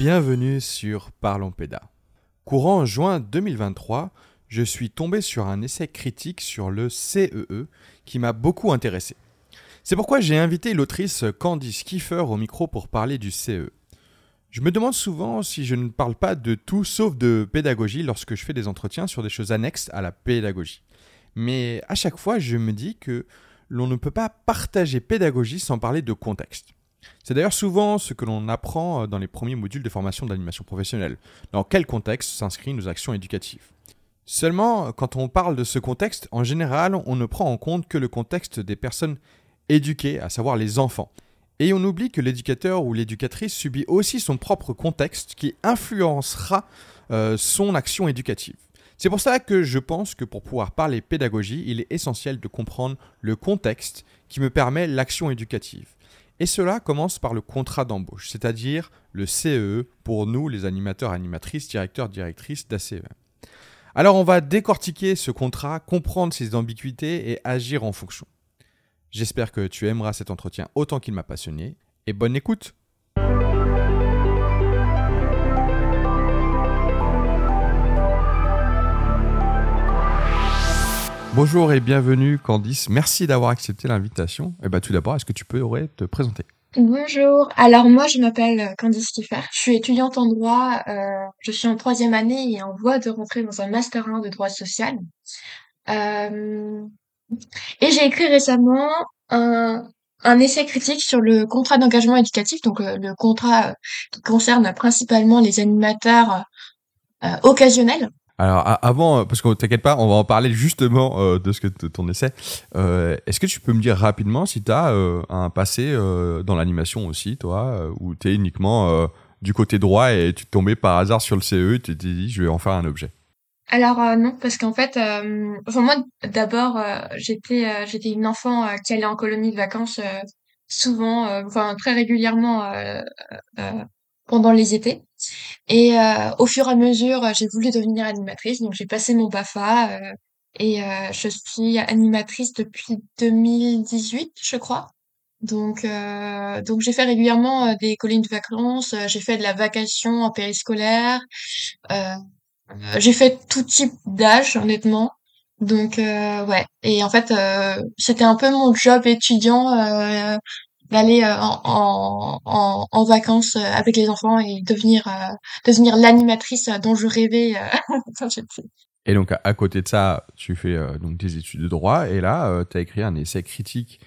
Bienvenue sur Parlons Péda. Courant juin 2023, je suis tombé sur un essai critique sur le CEE e qui m'a beaucoup intéressé. C'est pourquoi j'ai invité l'autrice Candice Kiefer au micro pour parler du CEE. E. Je me demande souvent si je ne parle pas de tout sauf de pédagogie lorsque je fais des entretiens sur des choses annexes à la pédagogie. Mais à chaque fois, je me dis que l'on ne peut pas partager pédagogie sans parler de contexte. C'est d'ailleurs souvent ce que l'on apprend dans les premiers modules de formation d'animation professionnelle. Dans quel contexte s'inscrivent nos actions éducatives? Seulement, quand on parle de ce contexte, en général, on ne prend en compte que le contexte des personnes éduquées, à savoir les enfants. Et on oublie que l'éducateur ou l'éducatrice subit aussi son propre contexte qui influencera euh, son action éducative. C'est pour cela que je pense que pour pouvoir parler pédagogie, il est essentiel de comprendre le contexte qui me permet l'action éducative. Et cela commence par le contrat d'embauche, c'est-à-dire le CEE e pour nous, les animateurs, animatrices, directeurs, directrices d'ACE. Alors on va décortiquer ce contrat, comprendre ses ambiguïtés et agir en fonction. J'espère que tu aimeras cet entretien autant qu'il m'a passionné. Et bonne écoute Bonjour et bienvenue Candice, merci d'avoir accepté l'invitation. Et eh ben, tout d'abord, est-ce que tu peux te présenter? Bonjour, alors moi je m'appelle Candice Kiffer, je suis étudiante en droit, euh, je suis en troisième année et en voie de rentrer dans un master 1 de droit social. Euh, et j'ai écrit récemment un, essai critique sur le contrat d'engagement éducatif, donc euh, le contrat euh, qui concerne principalement les animateurs euh, occasionnels. Alors avant, parce que t'inquiète pas, on va en parler justement de ce que ton essai. Est-ce que tu peux me dire rapidement si tu as un passé dans l'animation aussi, toi, ou tu es uniquement du côté droit et tu tombé par hasard sur le CE, tu t'es dit je vais en faire un objet? Alors euh, non, parce qu'en fait, euh, moi d'abord euh, j'étais j'étais une enfant qui allait en colonie de vacances souvent, enfin très régulièrement pendant les étés. Et au fur et à mesure, j'ai voulu devenir animatrice, donc j'ai passé mon Bafa et je suis animatrice depuis 2018, je crois. Donc donc j'ai fait régulièrement des colonies de vacances, j'ai fait de la vacation en périscolaire. Euh, j'ai fait tout type d'âge, honnêtement. Donc euh, ouais. Et en fait, euh, c'était un peu mon job étudiant d'aller en, en, en, vacances avec les enfants et devenir devenir l'animatrice dont je rêvais et donc à, côté de ça, tu fais donc des études de droit et là, tu as écrit un essai critique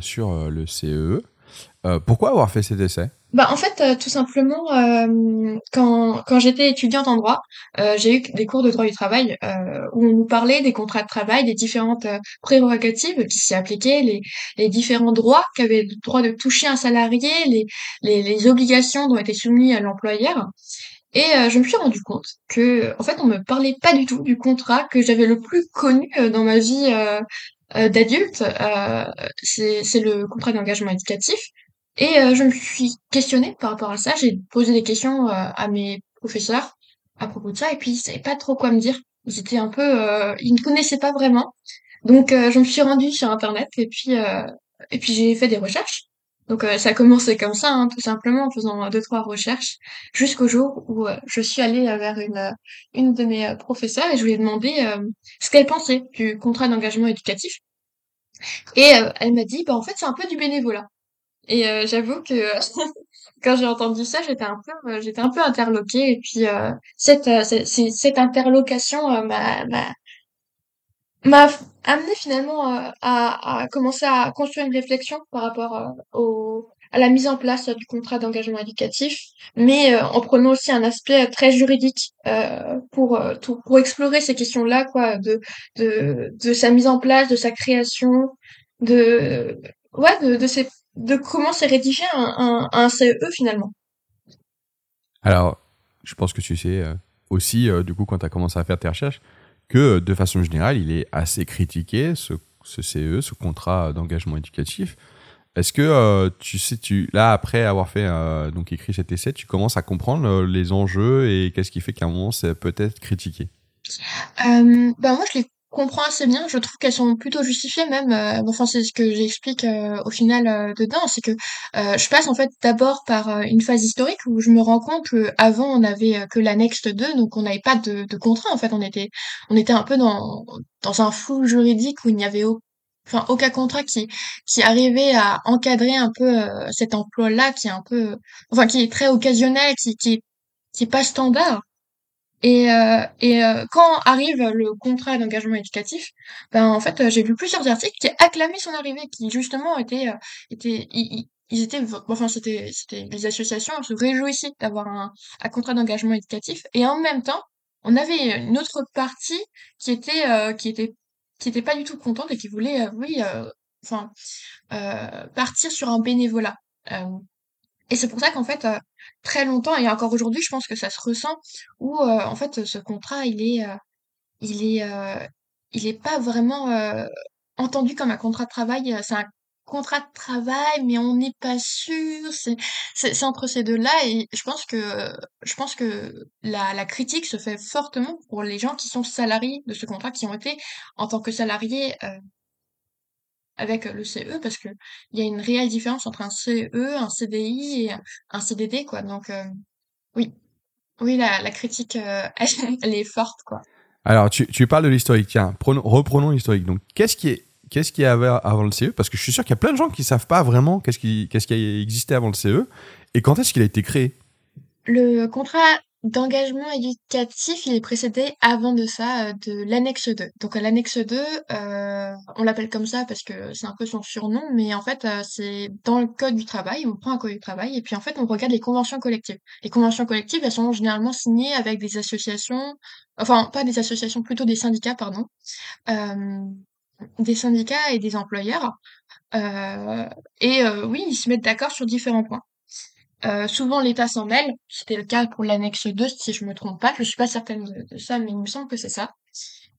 sur le CE. E. pourquoi avoir fait cet essai? Bah en fait euh, tout simplement euh, quand quand j'étais étudiante en droit, euh, j'ai eu des cours de droit du travail où on nous parlait des contrats de travail, des différentes prérogatives qui s'y appliquaient, les les différents droits qu'avait le droit de toucher un salarié, les les, les obligations dont étaient soumis à l'employeur. Et je me suis rendu compte que en fait on me parlait pas du tout du contrat que j'avais le plus connu dans ma vie d'adulte. c'est le contrat d'engagement éducatif et euh, je me suis questionnée par rapport à ça. J'ai posé des questions euh, à mes professeurs à propos de ça, et puis ils savaient pas trop quoi me dire. Ils étaient un peu, euh, ils ne connaissaient pas vraiment. Donc je me suis rendue sur internet et puis et puis j'ai fait des recherches. Donc ça a commencé comme ça, hein, tout simplement en faisant deux trois recherches, jusqu'au jour où je suis allée vers une une de mes professeurs et je lui ai demandé ce qu'elle pensait du contrat d'engagement éducatif. Et elle m'a dit, bah en fait c'est un peu du bénévolat. Et euh, j'avoue que quand j'ai entendu ça, j'étais un peu, euh, j'étais un peu interloquée. Et puis euh, cette, cette, cette interlocation m'a m'a amené finalement à, à commencer à construire une réflexion par rapport au à la mise en place du contrat d'engagement éducatif, mais en prenant aussi un aspect très juridique pour pour explorer ces questions-là, quoi, de de de sa mise en place, de sa création, de ouais, de, de ces de comment c'est rédigé un, un, CE finalement. Alors, je pense que tu sais euh, aussi, euh, du coup, quand tu as commencé à faire tes recherches, que de façon générale, il est assez critiqué, ce, ce CE, ce contrat d'engagement éducatif. Est-ce que euh, tu sais, tu, là, après avoir fait, donc écrit cet essai, tu commences à comprendre les enjeux et qu'est-ce qui fait qu'à un moment, c'est peut-être critiqué? Ben Moi, je l'ai comprends assez bien. Je trouve qu'elles sont plutôt justifiées même. euh, enfin, c'est ce que j'explique euh, au final euh, dedans, c'est que euh, je passe en fait d'abord par euh, une phase historique où je me rends compte que avant on avait euh, que l'annexe 2, donc on n'avait pas de, de contrat. En fait, on était on était un peu dans dans un flou juridique où il n'y avait au- enfin aucun contrat qui qui arrivait à encadrer un peu cet emploi-là, qui est un peu enfin qui est très occasionnel, qui qui qui est pas standard. Et, euh, et euh, quand arrive le contrat d'engagement éducatif, ben en fait j'ai lu plusieurs articles qui acclamaient son arrivée, qui justement étaient euh, étaient ils, étaient enfin c'était c'était les associations se réjouissaient d'avoir un, un contrat d'engagement éducatif et en même temps on avait une autre partie qui était euh, qui était qui était pas du tout contente et qui voulait euh, oui enfin partir sur un bénévolat. Et c'est pour ça qu'en fait, heu, très longtemps et encore aujourd'hui, je pense que ça se ressent où, heu, en fait, ce contrat, il est, heu, il est, heu, il est pas vraiment, heu, entendu comme un contrat de travail, heu, c'est un contrat de travail, mais on n'est pas sûr, c'est c'est entre ces 2 là et je pense que je pense que la la critique se fait fortement pour les gens qui sont salariés de ce contrat, qui ont été en tant que salariés, avec le CE parce que il y a une réelle différence entre un CE, un CDI et un CDD, quoi. Donc, euh, oui, oui, la, la critique, euh, elle, est forte, quoi. Alors, tu, tu parles de l'historique. Tiens, prenons- reprenons l'historique. Donc, qu'est-ce qui est Qu'est-ce qu'il y avait avant le CE Parce que je suis sûr qu'il y a plein de gens qui savent pas vraiment qu'est-ce qui, qu'est-ce qui a existé avant le CE et quand est-ce qu'il a été créé? Le contrat d'engagement éducatif, il est précédé avant de ça euh, de l'annexe 2. Donc euh, l'annexe 2, euh, on l'appelle comme ça parce que c'est un peu son surnom, mais en fait euh, c'est dans le code du travail, on prend un code du travail et puis en fait on regarde les conventions collectives. Les conventions collectives, elles sont généralement signées avec des associations, enfin pas des associations, plutôt des syndicats, pardon, des syndicats et des employeurs. Et oui, ils se mettent d'accord sur différents points. Euh, souvent l'État s'en mêle, c'était le cas pour l'annexe 2 si je me trompe pas, je suis pas certaine de, ça, mais il me semble que c'est ça.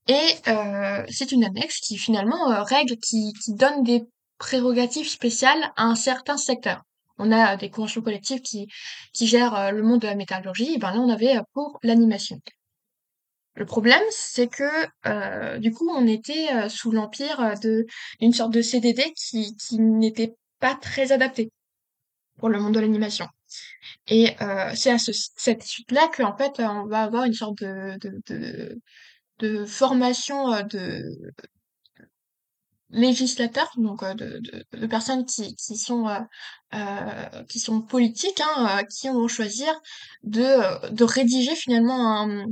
Et euh, c'est une annexe qui finalement euh, règle, qui, donne des prérogatives spéciales à un certain secteur. On a des conventions collectives qui, qui gèrent le monde de la métallurgie, et ben là on avait pour l'animation. Le problème, c'est que du coup on était sous l'empire d'une sorte de CDD qui, qui n'était pas très adapté pour le monde de l'animation. Et euh, c'est à ce, cette suite-là qu'en fait, on va avoir une sorte de, de, de, de formation euh, de législateurs, donc euh, de, de, de personnes qui, qui sont euh, qui sont politiques, hein, qui vont choisir de, de rédiger finalement un,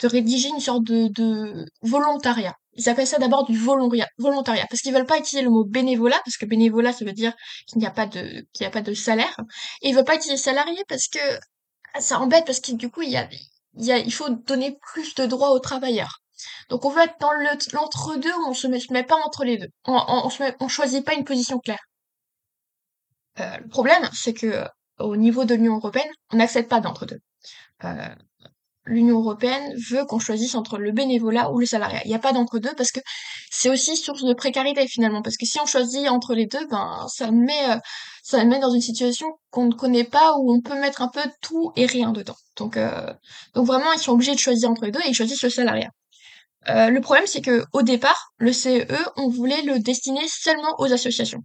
de rédiger une sorte de, de volontariat. Ils appellent ça d'abord du volontariat, parce qu'ils veulent pas utiliser le mot bénévolat, parce que bénévolat, ça veut dire qu'il n'y a pas de, qu'il n'y a pas de salaire. Et ils veulent pas utiliser salarié parce que ça embête, parce que du coup, il y a, il y a, il faut donner plus de droits aux travailleurs. Donc on veut être dans le- l'entre-deux, où on se met, se met pas entre les deux. On, on, se met, on choisit pas une position claire. Euh, le problème, c'est que au niveau de l'Union européenne, on n'accepte pas d'entre-deux. Euh, l'Union européenne veut qu'on choisisse entre le bénévolat ou le salariat. Il n'y a pas d'entre-deux parce que c'est aussi source de précarité finalement. Parce que si on choisit entre les deux, ben ça me met, euh, ça me met dans une situation qu'on ne connaît pas où on peut mettre un peu tout et rien dedans. Donc, euh, donc vraiment, ils sont obligés de choisir entre les deux et ils choisissent le salariat. Euh, le problème, c'est que au départ, le CE, on voulait le destiner seulement aux associations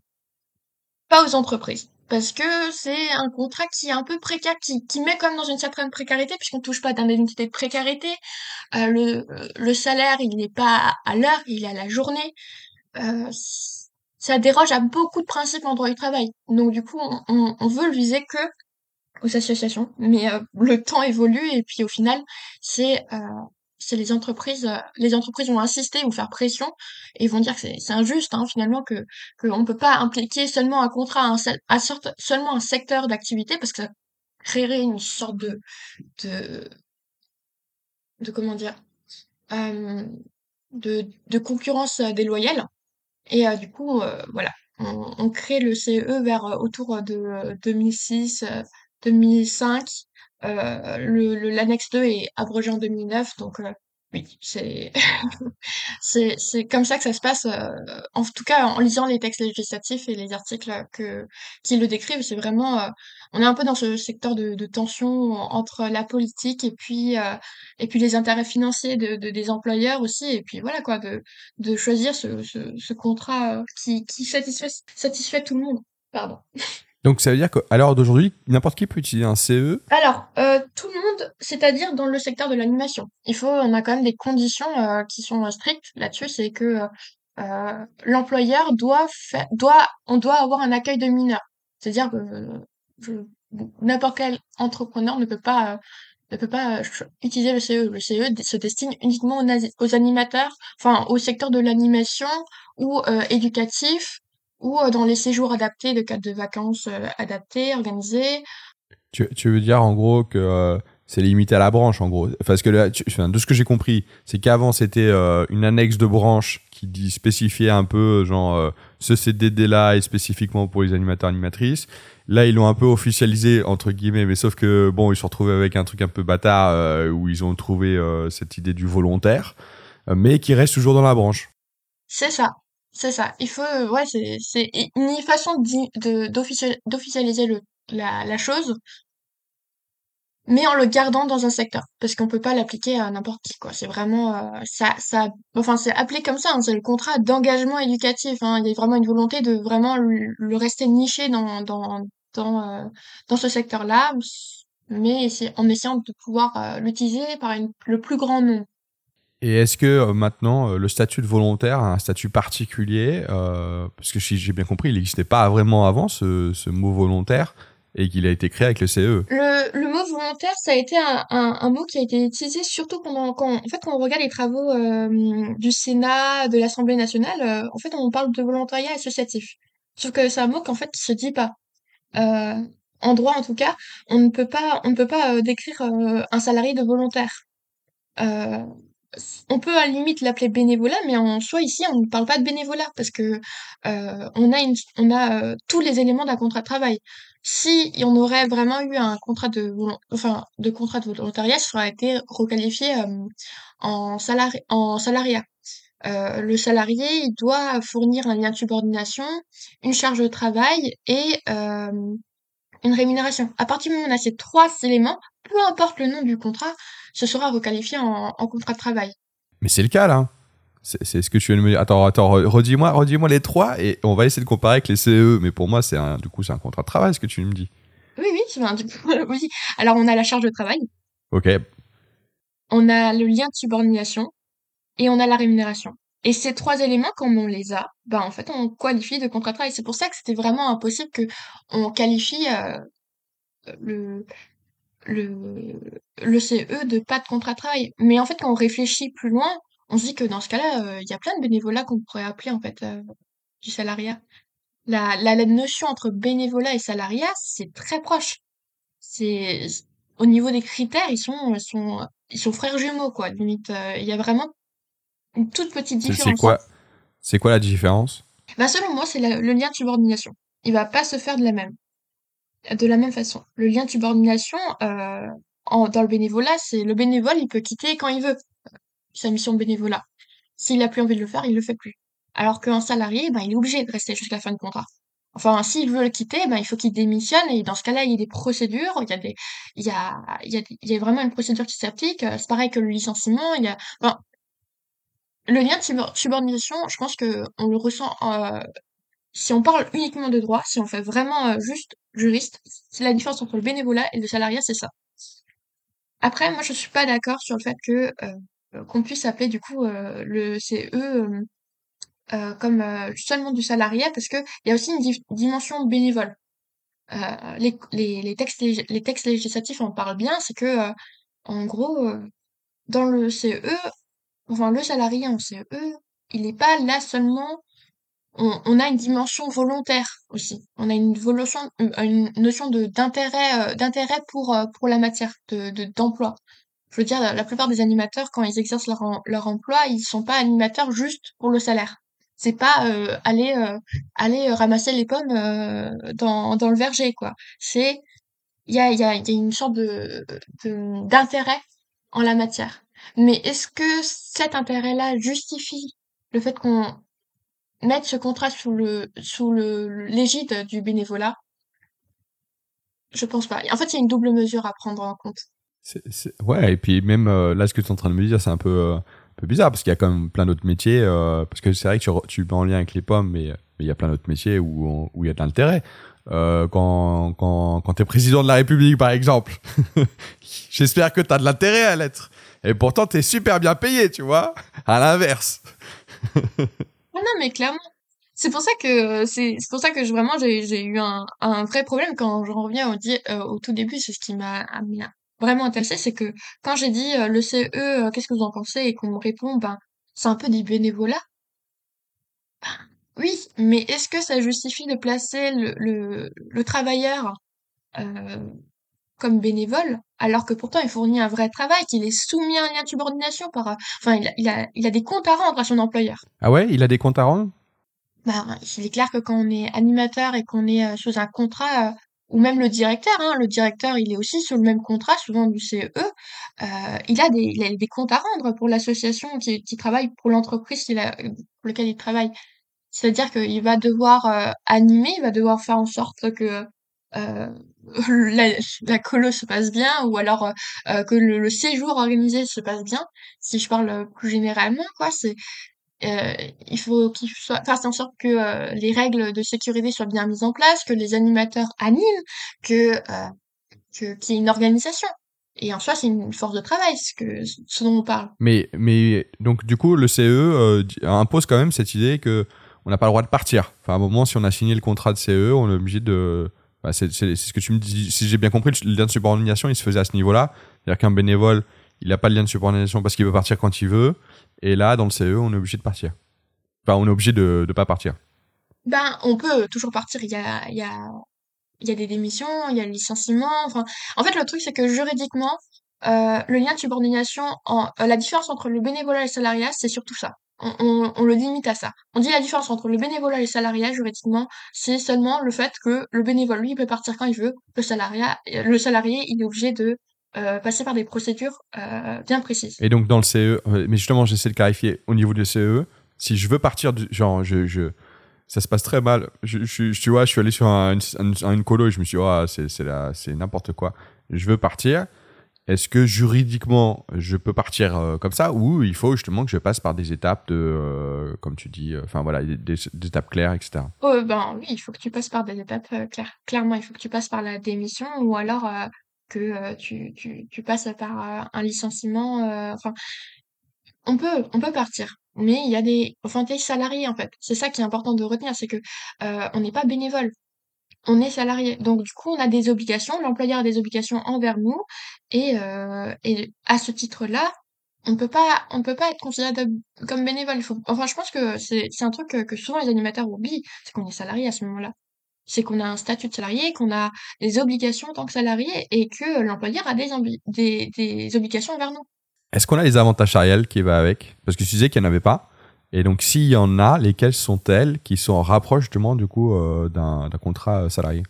pas aux entreprises. Parce que c'est un contrat qui est un peu précaire, qui, qui met même dans une certaine précarité, puisqu'on touche pas d'indemnité de précarité. Euh, le, le salaire, il n'est pas à l'heure, il est à la journée. Euh, ça déroge à beaucoup de principes en droit du travail. Donc du coup, on, on, on veut le viser que aux associations. Mais euh, le temps évolue et puis au final, c'est euh, c'est les entreprises, euh, les entreprises vont insister ou faire pression et vont dire que c'est injuste hein, finalement que que on peut pas impliquer seulement un contrat un, à sorte, seulement un secteur d'activité parce que ça créerait une sorte de de de comment dire euh, de de concurrence déloyale et euh, du coup voilà on, on crée le CE vers euh, autour de euh, 2006 euh, 2005 euh, le l'annexe 2 est abrogée en 2009 donc euh, Oui, c'est c'est comme ça que ça se passe, heu, en tout cas en lisant les textes législatifs et les articles que qui le décrivent. C'est vraiment, heu, on est un peu dans ce secteur de de tension entre la politique et puis, heu, et puis les intérêts financiers de de des employeurs aussi et puis voilà quoi, de de choisir ce ce ce contrat, heu, qui qui satisfait satisfait tout le monde. Pardon. Donc ça veut dire qu'à l'heure d'aujourd'hui, n'importe qui peut utiliser un CE Alors, heu, tout le monde, c'est-à-dire dans le secteur de l'animation. Il faut on a quand même des conditions, heu, qui sont, heu, strictes là-dessus. C'est que, l'employeur doit fai doit on doit avoir un accueil de mineurs. C'est-à-dire que, n'importe quel entrepreneur ne peut pas, ne peut pas, utiliser le CE. Le CE d se destine uniquement aux animateurs, enfin au secteur de l'animation ou, éducatif ou, dans les séjours adaptés, de cadres de vacances, adaptés, organisés. Tu, tu veux dire en gros que euh, c'est limité à la branche en gros? Parce que là, tu- enfin, de ce que j'ai compris, c'est qu'avant c'était euh, une annexe de branche qui dit spécifiait un peu genre euh, ce CDD là est spécifiquement pour les animateurs animatrices. Là ils l'ont un peu officialisé entre guillemets, mais sauf que bon ils se sont retrouvés avec un truc un peu bâtard euh, où ils ont trouvé euh, cette idée du volontaire, euh, mais qui reste toujours dans la branche. C'est ça, c'est ça. Il faut, heu, ouais, c'est c'est une façon d'officialiser le la la chose, mais en le gardant dans un secteur. Parce qu'on peut pas l'appliquer à n'importe qui, quoi. C'est vraiment, heu, ça ça enfin, c'est appelé comme ça, hein, c'est le contrat d'engagement éducatif, hein. Il y a vraiment une volonté de vraiment le le rester niché dans dans dans, heu, dans ce secteur-là, mais en essayant de pouvoir, heu, l'utiliser par une le plus grand nombre. Et est-ce que euh, maintenant euh, le statut de volontaire a un statut particulier euh, Parce que si j'ai bien compris, il n'existait pas vraiment avant ce, ce mot volontaire et qu'il a été créé avec le E. CE. Le, le mot volontaire, ça a été un, un, un mot qui a été utilisé surtout pendant quand, en fait, quand on regarde les travaux du Sénat, de l'Assemblée nationale, en fait, on parle de volontariat associatif. Sauf que c'est un mot qu'en fait, qui se dit pas. En droit, en tout cas, on ne peut pas, on ne peut pas décrire un salarié de volontaire. Euh, on peut à la limite l'appeler bénévolat, mais en soi ici on ne parle pas de bénévolat parce que euh, on a euh, tous les éléments d'un contrat de travail. Si on aurait vraiment eu un contrat de enfin de volontariat, ça aurait été requalifié euh, en salari en salariat. Le salarié, doit fournir un lien de subordination, une charge de travail et une rémunération. À partir du moment où on a ces trois éléments, peu importe le nom du contrat, ce sera requalifié en, en contrat de travail. Mais c'est le cas là. C'est ce que tu viens de me dire. Attends, attends, re- redis-moi, redis-moi les trois et on va essayer de comparer avec les CE. Mais pour moi, c'est un, du coup, c'est un contrat de travail ce que tu me dis. Oui, oui, c'est un- du coup, oui. Alors, on a la charge de travail, Ok. on a le lien de subordination et on a la rémunération. Et ces trois éléments, comme on les a, ben, en fait, on qualifie de contrat de travail. C'est pour ça que c'était vraiment impossible que on qualifie euh, le, le, le CE de pas de contrat de travail. Mais en fait, quand on réfléchit plus loin, on se dit que dans ce cas-là, euh, il y a plein de bénévolats qu'on pourrait appeler, en fait, euh, du salariat. La, la, notion entre bénévolat et salariat, c'est très proche. C'est, au niveau des critères, ils sont, ils sont, frères jumeaux, quoi. Limite, il y a vraiment une toute petite C'est c'est différence. hein. quoi, c'est quoi la différence? Bah, selon moi, c'est le lien de subordination. Il va pas se faire de la même, de la même façon. Le lien de subordination, euh, en, dans le bénévolat, c'est le bénévole, il peut quitter quand il veut sa mission de bénévolat. S'il a plus envie de le faire, il le fait plus. Alors qu'un salarié, ben, il est obligé de rester jusqu'à la fin du contrat. Enfin, s'il veut le quitter, ben, il faut qu'il démissionne et dans ce cas-là, il y a des procédures, il y a des, il y a, il y a, il y a vraiment une procédure qui s'applique. Euh, C'est pareil que le licenciement, il y a, enfin, le lien de subor- subordination, je pense que on le ressent, euh, si on parle uniquement de droit, si on fait vraiment euh, juste juriste, c'est la différence entre le bénévolat et le salariat, c'est ça. Après, moi, je suis pas d'accord sur le fait que euh, qu'on puisse appeler du coup euh, le CE euh, comme seulement du salariat parce que il y a aussi une di- dimension bénévole. Les, les, les textes les textes législatifs en parlent bien, c'est que en gros dans le CE, enfin le salarié en CE, il n'est pas là seulement. On, on a une dimension volontaire aussi. On a une notion, une notion de d'intérêt, euh, d'intérêt pour euh, pour la matière de de- d'emploi. Je veux dire, la, plupart des animateurs, quand ils exercent leur, leur emploi, ils sont pas animateurs juste pour le salaire. C'est pas euh, aller euh, aller euh, ramasser les pommes euh, dans dans le verger quoi. C'est il y a il y a y a une sorte de de- d'intérêt en la matière. Mais est-ce que cet intérêt-là justifie le fait qu'on mette ce contrat sous le sous le l'égide du bénévolat? Je pense pas. En fait, il y a une double mesure à prendre en compte. C'est- c'est- Ouais, et puis même euh, là, ce que tu es en train de me dire, c'est un peu, euh, un peu bizarre parce qu'il y a quand même plein d'autres métiers. euh, parce que c'est vrai que tu, tu mets en lien avec les pommes, mais il y a plein d'autres métiers où où il y a de l'intérêt. Euh, quand quand quand t'es président de la République, par exemple, j'espère que t'as de l'intérêt à l'être. Et pourtant, t'es super bien payé, tu vois. À l'inverse. Ah non, mais clairement. C'est pour ça que c'est pour ça que vraiment j'ai eu un un vrai problème quand je reviens au euh, au tout début. C'est ce qui m'a vraiment intéressé, c'est que quand j'ai dit euh, le CE, euh, qu'est-ce que vous en pensez, et qu'on me répond, ben c'est un peu du bénévolat. Oui, mais est-ce que ça justifie de placer le le, le travailleur comme bénévole, alors que pourtant il fournit un vrai travail, qu'il est soumis à un lien de subordination par, euh, enfin il a, il a, il a des comptes à rendre à son employeur. Ah ouais, il a des comptes à rendre? Ben, il est clair que quand on est animateur et qu'on est euh, sous un contrat, euh, ou même le directeur, hein, le directeur il est aussi sous le même contrat, souvent du CE, euh, il a des, il a des comptes à rendre pour l'association qui, qui travaille pour l'entreprise pour laquelle il travaille. C'est-à-dire qu'il va devoir animer, il va devoir faire en sorte que euh, la, la colo se passe bien, ou alors euh, euh, que le, séjour organisé se passe bien. Si je parle plus généralement, quoi, c'est il faut qu'il soit en sorte que les règles de sécurité soient bien mises en place, que les animateurs animent, que que qu'il y ait une organisation. Et en soi, c'est une force de travail, ce ce dont on parle. Mais mais donc du coup, le CE di- impose quand même cette idée que on n'a pas le droit de partir. Enfin, à un moment, si on a signé le contrat de CE, on est obligé de. Bah, c'est ce que tu me dis. Si j'ai bien compris, le lien de subordination, il se faisait à ce niveau-là. C'est-à-dire qu'un bénévole, il n'a pas de lien de subordination parce qu'il peut partir quand il veut. Et là, dans le CE, on est obligé de partir. Enfin, on est obligé de ne pas partir. Ben, on peut toujours partir. Il y a, des démissions, il y a le licenciement. En fait, le truc, c'est que juridiquement, euh, le lien de subordination, euh, la différence entre le bénévolat et le salariat, c'est surtout ça. On, le limite à ça. On dit la différence entre le bénévolat et le salariat, juridiquement, c'est seulement le fait que le bénévole, lui, peut partir quand il veut. Le salariat, le salarié, il est obligé de euh, passer par des procédures euh, bien précises. Et donc, dans le CE, euh, mais justement, j'essaie de clarifier au niveau du CE, si je veux partir, genre, je, je, ça se passe très mal. Je, tu vois, je suis allé sur un, une, colo et je me suis dit, oh, c'est n'importe quoi. Je veux partir. Est-ce que juridiquement, je peux partir euh, comme ça ou il faut justement que je passe par des étapes de, euh, comme tu dis, euh, enfin voilà, des, étapes claires, etc. Oh, ben oui, il faut que tu passes par des étapes claires. Clairement, il faut que tu passes par la démission ou alors que tu, tu, passes par un licenciement. on peut, on peut partir. Mais il y a des, enfin, t'es salarié en fait. C'est ça qui est important de retenir, c'est que on n'est pas bénévole, on est salarié. Donc du coup, on a des obligations. L'employeur a des obligations envers nous, et euh, et à ce titre-là, on peut pas, on peut pas être considéré comme bénévole. Enfin, je pense que c'est un truc que, souvent les animateurs oublient, c'est qu'on est salarié à ce moment-là. C'est qu'on a un statut de salarié, qu'on a des obligations en tant que salarié, et que l'employeur a des, des, des obligations envers nous. Est-ce qu'on a les avantages salariales qui va avec? Parce que tu disais qu'il n'y en avait pas. Et donc, s'il y en a, lesquelles sont-elles qui sont en rapproche justement du coup euh, d'un contrat euh, salarié?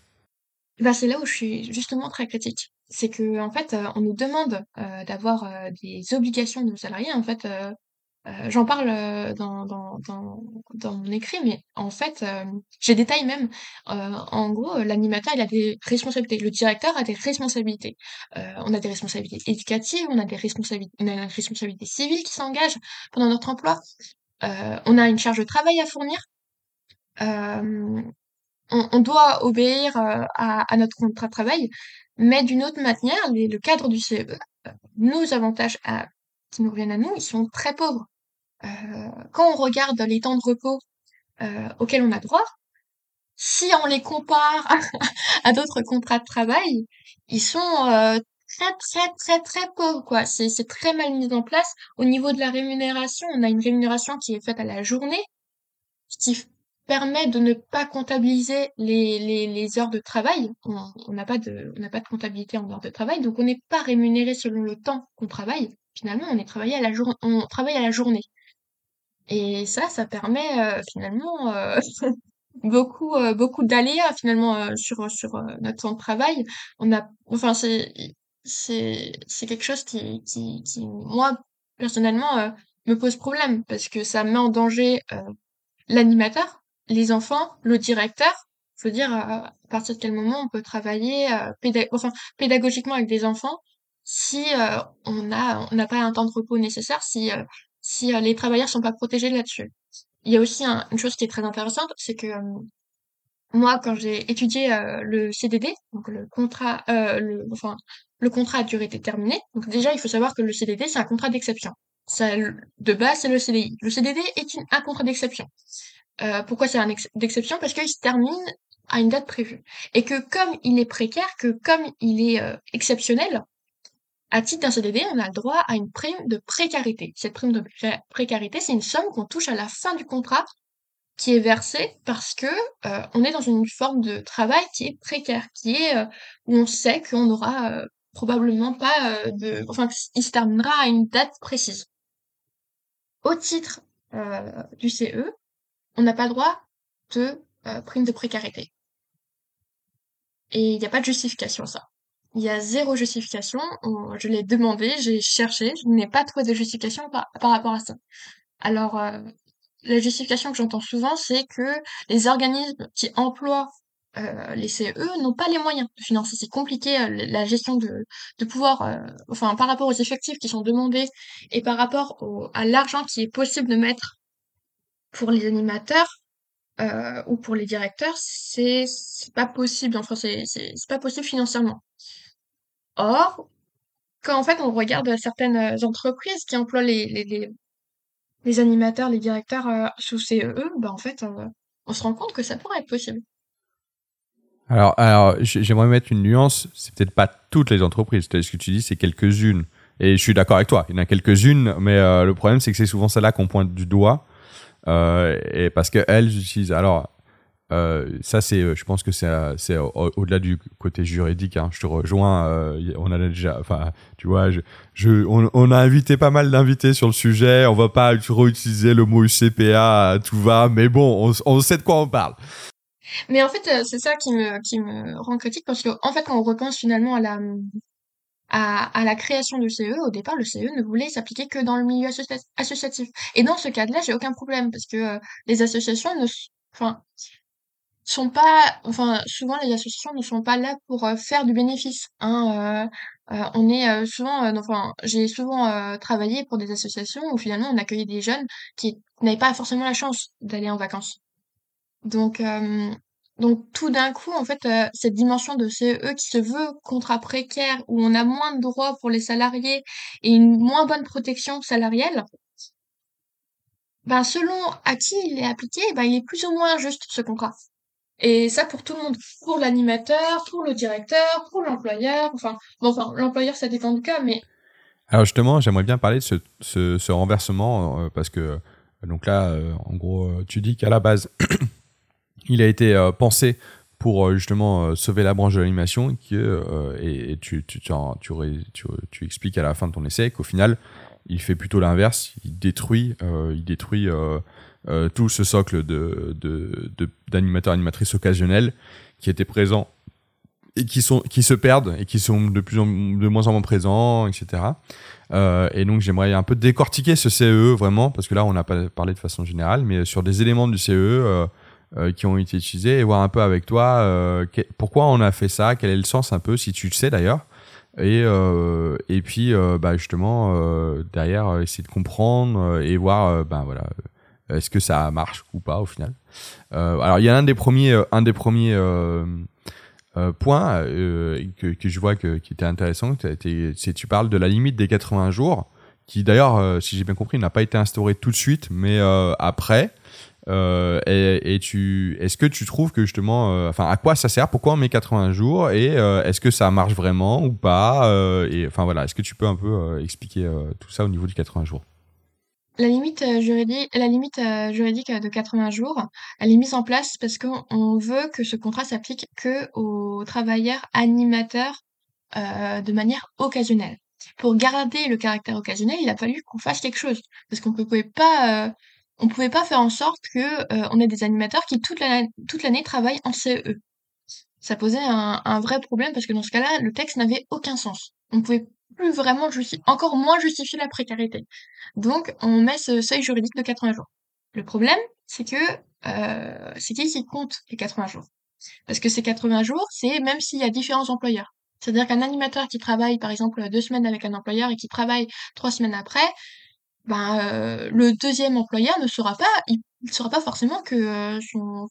Bah, c'est là où je suis justement très critique. C'est que en fait, euh, on nous demande d'avoir des obligations de nos salariés. En fait, j'en parle dans, dans, dans, mon écrit, mais en fait, j'ai détaillé même. En gros, l'animateur, il a des responsabilités. Le directeur a des responsabilités. On a des responsabilités éducatives, on a des responsabilités, on a une responsabilité civile qui s'engage pendant notre emploi. Euh, on a une charge de travail à fournir. Euh, on, doit obéir euh, à, notre contrat de travail, mais d'une autre manière, le cadre du CE, euh, nos avantages à- qui nous reviennent à nous, ils sont très pauvres. Quand on regarde les temps de repos auxquels on a droit, si on les compare à d'autres contrats de travail, ils sont très très très très pauvres quoi. C'est très mal mis en place. Au niveau de la rémunération, on a une rémunération qui est faite à la journée ce qui permet de ne pas comptabiliser les, heures de travail. On n'a pas de, comptabilité en heures de travail, donc on n'est pas rémunéré selon le temps qu'on travaille. Finalement, on est travaillé à la jour, on travaille à la journée. Et ça, ça permet euh, finalement euh, beaucoup, euh, beaucoup d'aléas finalement sur sur notre temps de travail. On a, enfin c'est c'est quelque chose qui qui qui moi personnellement, me pose problème parce que ça met en danger l'animateur, les enfants, le directeur. Je veux dire, à partir de quel moment on peut travailler pédagogiquement avec des enfants si on on n'a pas un temps de repos nécessaire, si si les travailleurs sont pas protégés là-dessus. Il y a aussi une chose qui est très intéressante, c'est que moi, quand j'ai étudié le CDD, donc le contrat, le, enfin le contrat à durée déterminée, donc déjà il faut savoir que le CDD c'est un contrat d'exception. Ça, de base, c'est le CDI. Le CDD est un contrat d'exception. Euh, pourquoi c'est un d'exception? Parce qu'il se termine à une date prévue. Et que comme il est précaire, que comme il est euh, exceptionnel, à titre d'un CDD, on a le droit à une prime de précarité. Cette prime de précarité, c'est une somme qu'on touche à la fin du contrat qui est versée parce que euh, on est dans une forme de travail qui est précaire, qui est où on sait qu'on n'aura probablement pas de, enfin, il se terminera à une date précise au titre euh, du CE, on n'a pas droit de euh, prime de précarité. Et il n'y a pas de justification à ça. Il y a zéro justification. je l'ai demandé, j'ai cherché, je n'ai pas trouvé de justification par, rapport à ça. Alors, euh, la justification que j'entends souvent, c'est que les organismes qui emploient euh, les CE n'ont pas les moyens de financer. C'est compliqué euh, la gestion de, pouvoir, euh, enfin par rapport aux effectifs qui sont demandés et par rapport à l'argent qui est possible de mettre pour les animateurs ou pour les directeurs, c'est pas possible. Enfin c'est pas possible financièrement. Or, quand en fait on regarde certaines entreprises qui emploient les animateurs, les directeurs sous CE, ben en fait on se rend compte que ça pourrait être possible. Alors, alors j'aimerais mettre une nuance. C'est peut-être pas toutes les entreprises. Ce que tu dis, c'est quelques-unes. Et je suis d'accord avec toi. Il y en a quelques-unes, mais euh, le problème, c'est que c'est souvent celle-là qu'on pointe du doigt. Euh, et parce qu'elles utilisent. Alors, euh, ça, c'est. Je pense que c'est, c'est au-delà du côté juridique. Hein. Je te rejoins. Euh, on a déjà. Enfin, tu vois, je, je, on, a invité pas mal d'invités sur le sujet. On va pas réutiliser le mot UCPA. Tout va. Mais bon, on, on sait de quoi on parle. Mais en fait, euh, c'est ça qui me, qui me rend critique parce que, en fait, quand on repense finalement à la, à, à la création du CE, au départ, le CE ne voulait s'appliquer que dans le milieu associatif. Et dans ce cas-là, j'ai aucun problème parce que euh, les associations ne, enfin, sont pas, enfin, souvent les associations ne sont pas là pour euh, faire du bénéfice. Hein, on est souvent, enfin, j'ai souvent travaillé pour des associations où finalement on accueillait des jeunes qui n'avaient pas forcément la chance d'aller en vacances. Donc, euh, donc tout d'un coup, en fait, euh, cette dimension de CE qui se veut contrat précaire, où on a moins de droits pour les salariés et une moins bonne protection salariale, ben selon à qui il est appliqué, ben il est plus ou moins juste ce contrat. Et ça pour tout le monde, pour l'animateur, pour le directeur, pour l'employeur, enfin, bon, enfin, l'employeur ça dépend du cas, mais alors justement, j'aimerais bien parler de ce, ce, ce renversement euh, parce que donc là, en gros, tu dis qu'à la base, il a été euh, pensé pour euh, justement euh, sauver la branche de l'animation et, tu, expliques à la fin de ton essai qu'au final il fait plutôt l'inverse. Il détruit il détruit tout ce socle de d'animateurs animatrices occasionnels qui étaient présents et qui sont qui se perdent et qui sont de plus en de moins en moins présents etc et donc j'aimerais un peu décortiquer ce CE vraiment parce que là on n'a pas parlé de façon générale mais sur des éléments du CE euh, qui ont été utilisés et voir un peu avec toi euh, pourquoi on a fait ça, quel est le sens un peu, si tu le sais d'ailleurs. Et, euh, et puis bah justement derrière essayer de comprendre et voir ben voilà est-ce que ça marche ou pas au final. alors il y a un des premiers un des premiers points que, que je vois que, qui était intéressant, c'est tu parles de la limite des 80 jours, qui d'ailleurs, si j'ai bien compris, n'a pas été instaurée tout de suite, mais après, euh, et, est-ce que tu trouves que justement, euh, enfin, à quoi ça sert? Pourquoi on met 80 jours? Et euh, est-ce que ça marche vraiment ou pas? Et enfin voilà, est-ce que tu peux un peu expliquer tout ça au niveau du 80 jours? La limite juridique, la limite juridique de 80 jours, elle est mise en place parce qu'on veut que ce contrat s'applique que aux travailleurs animateurs de manière occasionnelle. Pour garder le caractère occasionnel, il a fallu qu'on fasse quelque chose. Parce qu'on ne pouvait pas on pouvait pas faire en sorte que euh, on ait des animateurs qui toute l'année travaillent en CE. Ça posait un, un, vrai problème parce que dans ce cas-là, le texte n'avait aucun sens. On pouvait plus vraiment justifier, encore moins justifier la précarité. Donc, on met ce seuil juridique de 80 jours. Le problème, c'est que euh, c'est qui qui compte les 80 jours? Parce que ces 80 jours, c'est même s'il y a différents employeurs. C'est-à-dire qu'un animateur qui travaille, par exemple, deux semaines avec un employeur et qui travaille trois semaines après, ben, euh, le deuxième employeur ne saura pas, il ne saura pas forcément que euh, son,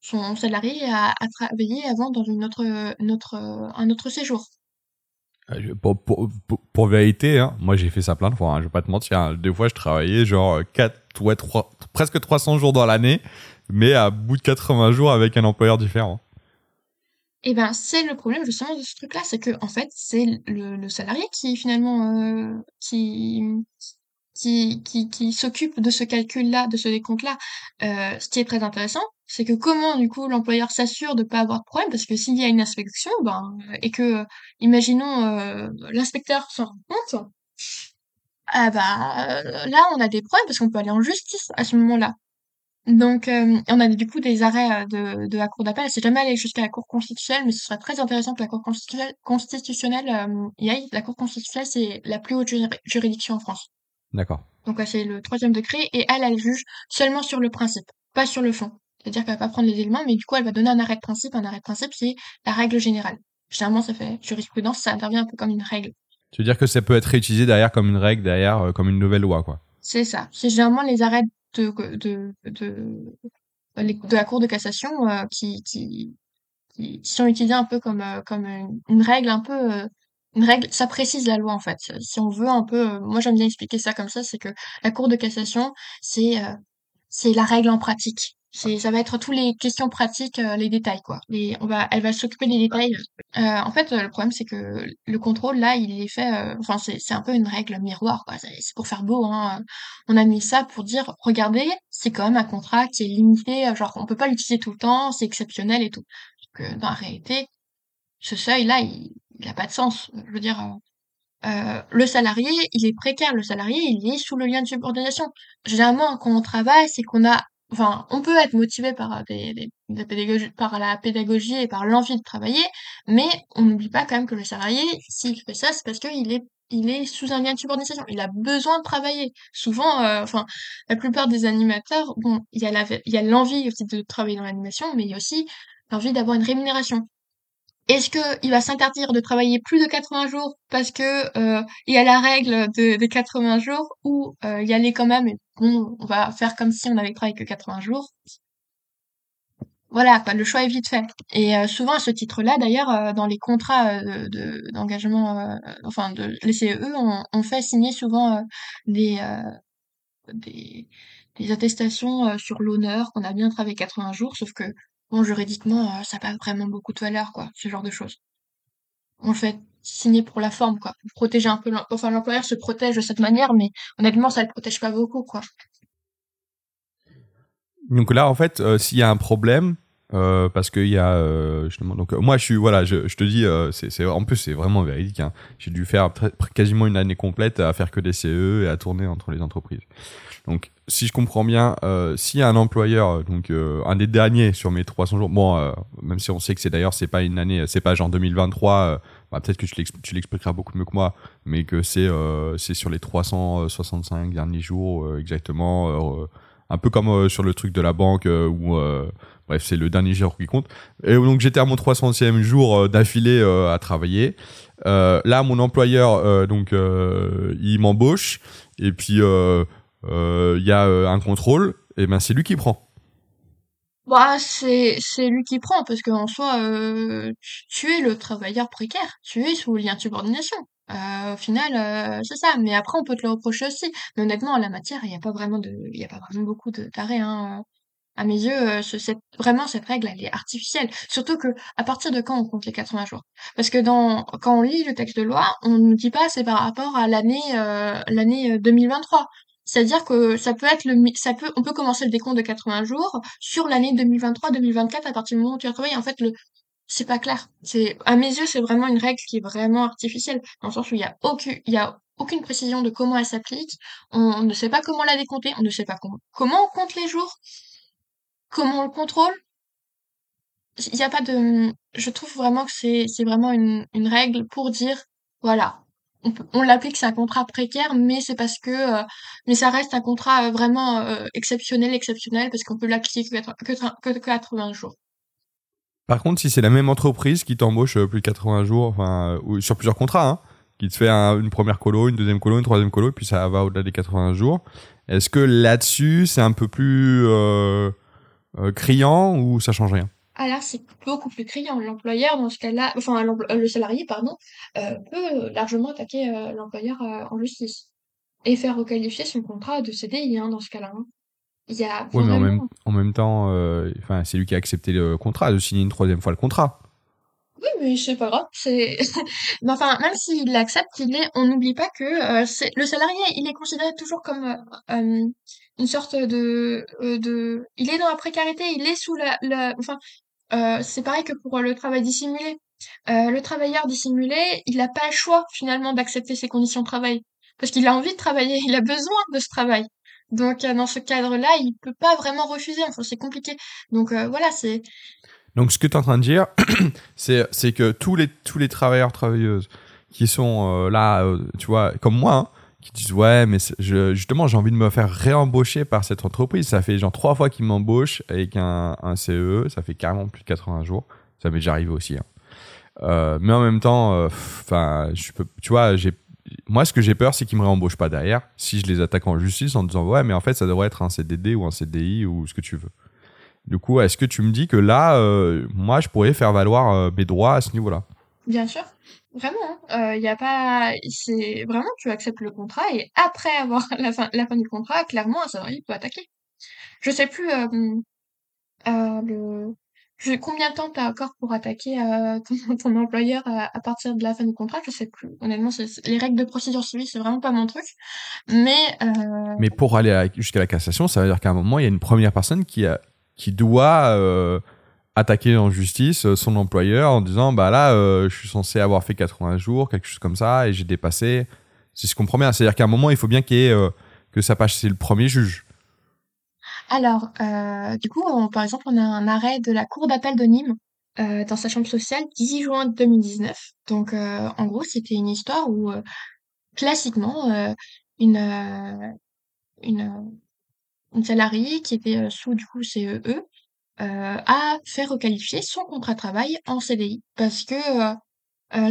son, salarié a, a, travaillé avant dans une autre, une autre, un autre séjour. Euh, pour, pour, pour, vérité, hein, moi j'ai fait ça plein de fois, hein, je vais pas te mentir. Hein. Des fois je travaillais genre 4, ouais, 3, presque 300 jours dans l'année, mais à bout de 80 jours avec un employeur différent. Et eh ben c'est le problème justement de ce truc-là, c'est que en fait c'est le, le, salarié qui finalement euh, qui qui qui, qui s'occupe de ce calcul-là, de ce décompte-là. Euh, ce qui est très intéressant, c'est que comment du coup l'employeur s'assure de pas avoir de problème parce que s'il y a une inspection ben et que imaginons euh, l'inspecteur s'en rend compte ah bah là on a des problèmes parce qu'on peut aller en justice à ce moment-là donc euh, on a du coup des arrêts euh, de, de la cour d'appel c'est jamais allé jusqu'à la cour constitutionnelle mais ce serait très intéressant que la cour constitutionnelle, constitutionnelle euh, y aille la cour constitutionnelle c'est la plus haute juridiction en France d'accord donc c'est le troisième degré et elle elle juge seulement sur le principe pas sur le fond c'est-à-dire qu'elle va pas prendre les éléments, mais du coup, elle va donner un arrêt de principe. Un arrêt de principe, c'est la règle générale. Généralement, ça fait jurisprudence, ça intervient un peu comme une règle. Tu veux dire que ça peut être réutilisé derrière comme une règle, derrière euh, comme une nouvelle loi, quoi. C'est ça. C'est généralement les arrêts de, de, de, de, la Cour de cassation euh, qui, sont utilisés un peu comme, euh, comme une, règle un peu... une règle, ça précise la loi en fait. Si on veut un peu, moi j'aime bien expliquer ça comme ça, c'est que la Cour de cassation, c'est c'est la règle en pratique. C'est, ça va être tous les questions pratiques, euh, les détails, quoi. Les, on va, elle va s'occuper des détails. Euh, en fait, le problème, c'est que le contrôle, là, il est fait, euh, enfin, c'est, c'est un peu une règle miroir, quoi. C'est, pour faire beau, hein. On a mis ça pour dire, regardez, c'est quand même un contrat qui est limité, genre, on peut pas l'utiliser tout le temps, c'est exceptionnel et tout. Que dans la réalité, ce seuil-là, il, il a pas de sens. Je veux dire, euh, le salarié, il est précaire. Le salarié, il est sous le lien de subordination. Généralement, quand on travaille, c'est qu'on a enfin, on peut être motivé par des, des, par la pédagogie et par l'envie de travailler, mais on n'oublie pas quand même que le salarié, s'il fait ça, c'est parce qu'il est il est sous un lien de subordination. Il a besoin de travailler. Souvent, euh, enfin, la plupart des animateurs, bon, il y a l'envie aussi de travailler dans l'animation, mais il y a aussi l'envie d'avoir une rémunération. Est-ce qu'il va s'interdire de travailler plus de 80 jours parce que euh, il y a la règle de, des 80 jours ou euh, y aller quand même et bon, on va faire comme si on avait travaillé que 80 jours? Voilà, le choix est vite fait. Et euh, souvent à ce titre-là, d'ailleurs, euh, dans les contrats de, d'engagement, enfin de les CEE, on, on fait signer souvent des, des, des attestations sur l'honneur qu'on a bien travaillé 80 jours, sauf que Bon, juridiquement, euh, ça n'a pas vraiment beaucoup de valeur, quoi, ce genre de choses. On le fait signer pour la forme, quoi. Protéger un peu, enfin, l'employeur se protège de cette manière, mais honnêtement, ça le protège pas beaucoup, quoi. Donc là, en fait, euh, s'il y a un problème, euh, parce qu'il y a euh, donc moi je suis voilà je, je te dis c'est en plus c'est vraiment véridique hein. j'ai dû faire quasiment une année complète à faire que des CE et à tourner entre les entreprises donc si je comprends bien, euh, s'il y un employeur, euh, donc euh, un des derniers sur mes 300 jours, bon, euh, même si on sait que c'est d'ailleurs c'est pas une année, c'est pas genre 2023, bah, peut-être que tu l'expliqueras beaucoup mieux que moi, mais que c'est c'est sur les 365 derniers jours exactement, un peu comme sur le truc de la banque où bref c'est le dernier jour qui compte. Et donc j'étais à mon 300e jour d'affilée à travailler. là mon employeur donc il m'embauche et puis il euh, y a euh, un contrôle, et ben c'est lui qui prend. Bah, c'est c'est lui qui prend parce qu'en soi, euh, tu, es le travailleur précaire, tu es sous lien de subordination. Au final, c'est ça. Mais après, on peut te le reprocher aussi. Mais honnêtement, en la matière, il n'y a pas vraiment de, il y a pas vraiment beaucoup d'arrêt. Hein. À mes yeux, ce, cette, vraiment cette règle, elle est artificielle. Surtout que à partir de quand on compte les 80 jours? Parce que dans quand on lit le texte de loi, on ne dit pas c'est par rapport à l'année l'année 2023. C'est-à-dire que ça peut être le, ça peut, on peut commencer le décompte de 80 jours sur l'année 2023-2024 à partir du moment où tu as travaillé. En fait, le, c'est pas clair. C'est, à mes yeux, c'est vraiment une règle qui est vraiment artificielle, dans le sens où il y a aucune, il y a aucune précision de comment elle s'applique. On, ne sait pas comment la décompter, on ne sait pas comment, on compte les jours, comment on le contrôle. Il n'y a pas de, je trouve vraiment que c'est, vraiment une, une règle pour dire Voilà. On l'applique, c'est un contrat précaire, mais c'est parce que, heu mais ça reste un contrat, heu, vraiment, heu, exceptionnel, exceptionnel parce qu'on peut l'appliquer que que que 80 jours. Par contre, si c'est la même entreprise qui t'embauche euh, plus de 80 jours, enfin, euh, sur plusieurs contrats, hein, qui te fait un- une première colo, une deuxième colo, une troisième colo, puis ça va au-delà des 80 jours, est-ce que là-dessus, c'est un peu plus euh, criant ou ça change rien? Là, c'est beaucoup plus criant. L'employeur, dans ce cas-là enfin le salarié, pardon, peut largement attaquer, l'employeur, en justice et faire requalifier son contrat de CDI, hein, dans ce cas-là, hein. Il y a Oui, mais en même, vraiment en même temps, euh, enfin, c'est lui qui a accepté le contrat, de signer une troisième fois le contrat. Oui, mais c'est pas grave, c'est mais enfin, même s'il l'accepte, il est on n'oublie pas que, heu, c'est le salarié, il est considéré toujours comme, heu, hem, une sorte de, de il est dans la précarité, il est sous la la enfin, c'est pareil que pour, le travail dissimulé. Le travailleur dissimulé, il a pas le choix finalement d'accepter ses conditions de travail. Parce qu'il a envie de travailler, il a besoin de ce travail. Donc, heu, dans ce cadre-là, il peut pas vraiment refuser, enfin, c'est compliqué. Donc, heu, voilà, c'est Donc, ce que tu es en train de dire, c'est que tous les, tous les travailleurs, travailleuses qui sont euh, là, euh, tu vois, comme moi, hein, qui disent Ouais, mais justement, j'ai envie de me faire réembaucher par cette entreprise. Ça fait genre trois fois qu'ils m'embauchent avec un, un CE, ça fait carrément plus de 80 jours. Ça m'est déjà arrivé aussi. hein. Euh, mais en même temps, enfin, tu vois, j'ai, moi, ce que j'ai peur, c'est qu'ils me réembauchent pas derrière. Si je les attaque en justice en disant ouais, mais en fait, ça devrait être un CDD ou un CDI ou ce que tu veux. Du coup, est-ce que tu me dis que là, euh, moi, je pourrais faire valoir euh, mes droits à ce niveau-là? Bien sûr, vraiment, hein. Heu, il y a pas c'est vraiment tu acceptes le contrat et après avoir la fin la fin du contrat, clairement, un salarié peut attaquer. Je sais plus, le combien de temps tu as encore pour attaquer, heu, ton employeur à à partir de la fin du contrat? Je sais plus. Honnêtement, les règles de procédure civile, c'est vraiment pas mon truc. Mais, heu Mais pour aller jusqu'à la cassation, ça veut dire qu'à un moment, il y a une première personne qui, a, qui doit euh, attaquer en justice euh, son employeur en disant bah là, euh, je suis censé avoir fait 80 jours, quelque chose comme ça, et j'ai dépassé. Si je comprends bien, c'est-à-dire qu'à un moment, il faut bien qu'il y ait, euh, que ça passe chez le premier juge. Alors, heu, du coup, on par exemple, on a un arrêt de la cour d'appel de Nîmes, heu, dans sa chambre sociale, 10 juin 2019. Donc, heu, en gros, c'était une histoire où, classiquement, une, une, une salariée qui était, sous, du coup, CEE, heu, a fait requalifier son contrat de travail en CDI parce que,